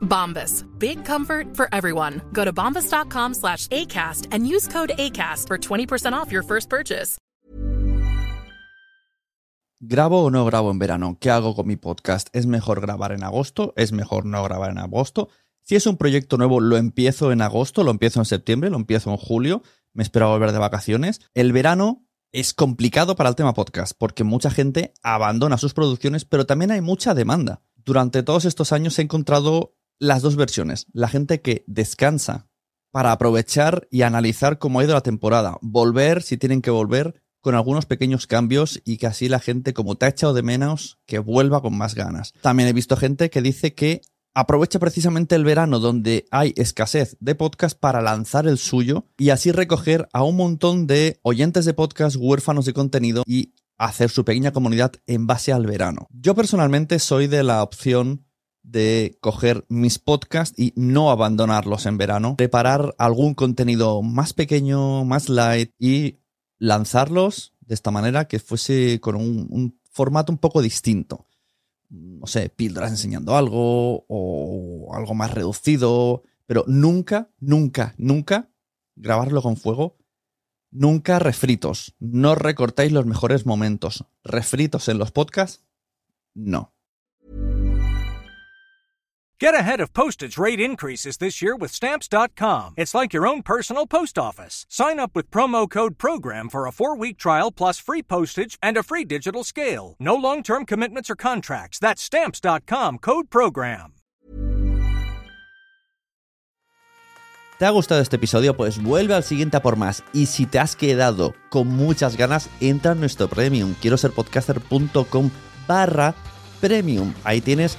Bombas. Big comfort for everyone. Go to bombas.com slash ACAST and use code ACAST for 20% off your first purchase. ¿Grabo o no grabo en verano? ¿Qué hago con mi podcast? ¿Es mejor grabar en agosto? ¿Es mejor no grabar en agosto? Si es un proyecto nuevo, lo empiezo en agosto, lo empiezo en septiembre, lo empiezo en julio, me espero a volver de vacaciones. El verano es complicado para el tema podcast porque mucha gente abandona sus producciones, pero también hay mucha demanda. Durante todos estos años he encontrado las dos versiones. La gente que descansa para aprovechar y analizar cómo ha ido la temporada, volver si tienen que volver con algunos pequeños cambios y que así la gente como te ha echado de menos que vuelva con más ganas. También he visto gente que dice que aprovecha precisamente el verano donde hay escasez de podcast para lanzar el suyo y así recoger a un montón de oyentes de podcast huérfanos de contenido y hacer su pequeña comunidad en base al verano. Yo personalmente soy de la opción de coger mis podcasts y no abandonarlos en verano, preparar algún contenido más pequeño, más light y lanzarlos de esta manera que fuese con un, formato un poco distinto. No sé, píldoras enseñando algo o algo más reducido, pero nunca, nunca, nunca grabarlo con fuego. Nunca refritos. No recortéis los mejores momentos. Refritos en los podcasts, no. Get ahead of postage rate increases this year with Stamps.com. It's like your own personal post office. Sign up with promo code PROGRAM for a four week trial plus free postage and a free digital scale. No long term commitments or contracts. That's Stamps.com code PROGRAM. ¿Te ha gustado este episodio? Pues vuelve al siguiente a por más. Y si te has quedado con muchas ganas, entra en nuestro premium. Quiero ser podcaster.com barra premium. Ahí tienes